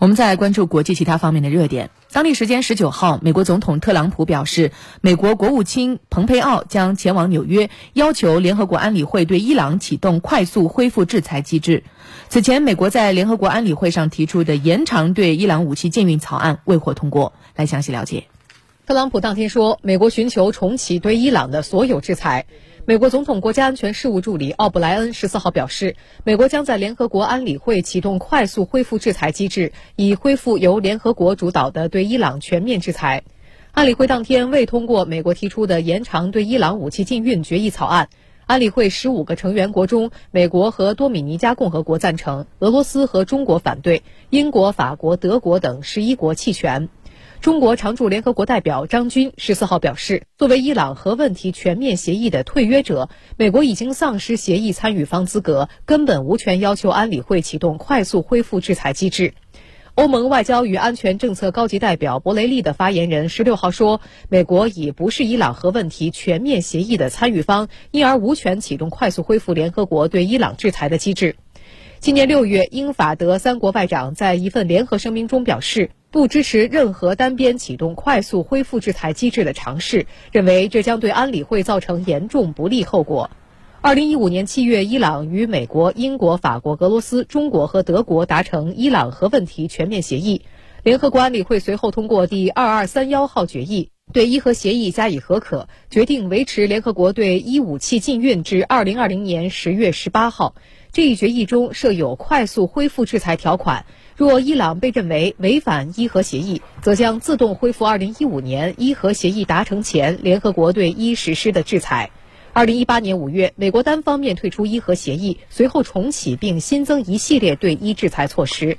我们再来关注国际其他方面的热点。当地时间十九号，美国总统特朗普表示，美国国务卿蓬佩奥将前往纽约，要求联合国安理会对伊朗启动快速恢复制裁机制。此前，美国在联合国安理会上提出的延长对伊朗武器禁运草案未获通过。来详细了解。特朗普当天说，美国寻求重启对伊朗的所有制裁。美国总统国家安全事务助理奥布莱恩十四号表示，美国将在联合国安理会启动快速恢复制裁机制，以恢复由联合国主导的对伊朗全面制裁。安理会当天未通过美国提出的延长对伊朗武器禁运决议草案。安理会十五个成员国中，美国和多米尼加共和国赞成，俄罗斯和中国反对，英国、法国、德国等十一国弃权。中国常驻联合国代表张军十四号表示，作为伊朗核问题全面协议的退约者，美国已经丧失协议参与方资格，根本无权要求安理会启动快速恢复制裁机制。欧盟外交与安全政策高级代表博雷利的发言人十六号说，美国已不是伊朗核问题全面协议的参与方，因而无权启动快速恢复联合国对伊朗制裁的机制。今年六月，英法德三国外长在一份联合声明中表示，不支持任何单边启动快速恢复制裁机制的尝试，认为这将对安理会造成严重不利后果。二零一五年七月，伊朗与美国、英国、法国、俄罗斯、中国和德国达成伊朗核问题全面协议，联合国安理会随后通过第二二三幺号决议，对伊核协议加以核可，决定维持联合国对伊武器禁运至二零二零年十月十八号。这一决议中设有快速恢复制裁条款，若伊朗被认为违反伊核协议，则将自动恢复2015年伊核协议达成前联合国对伊实施的制裁。2018年5月，美国单方面退出伊核协议，随后重启并新增一系列对伊制裁措施。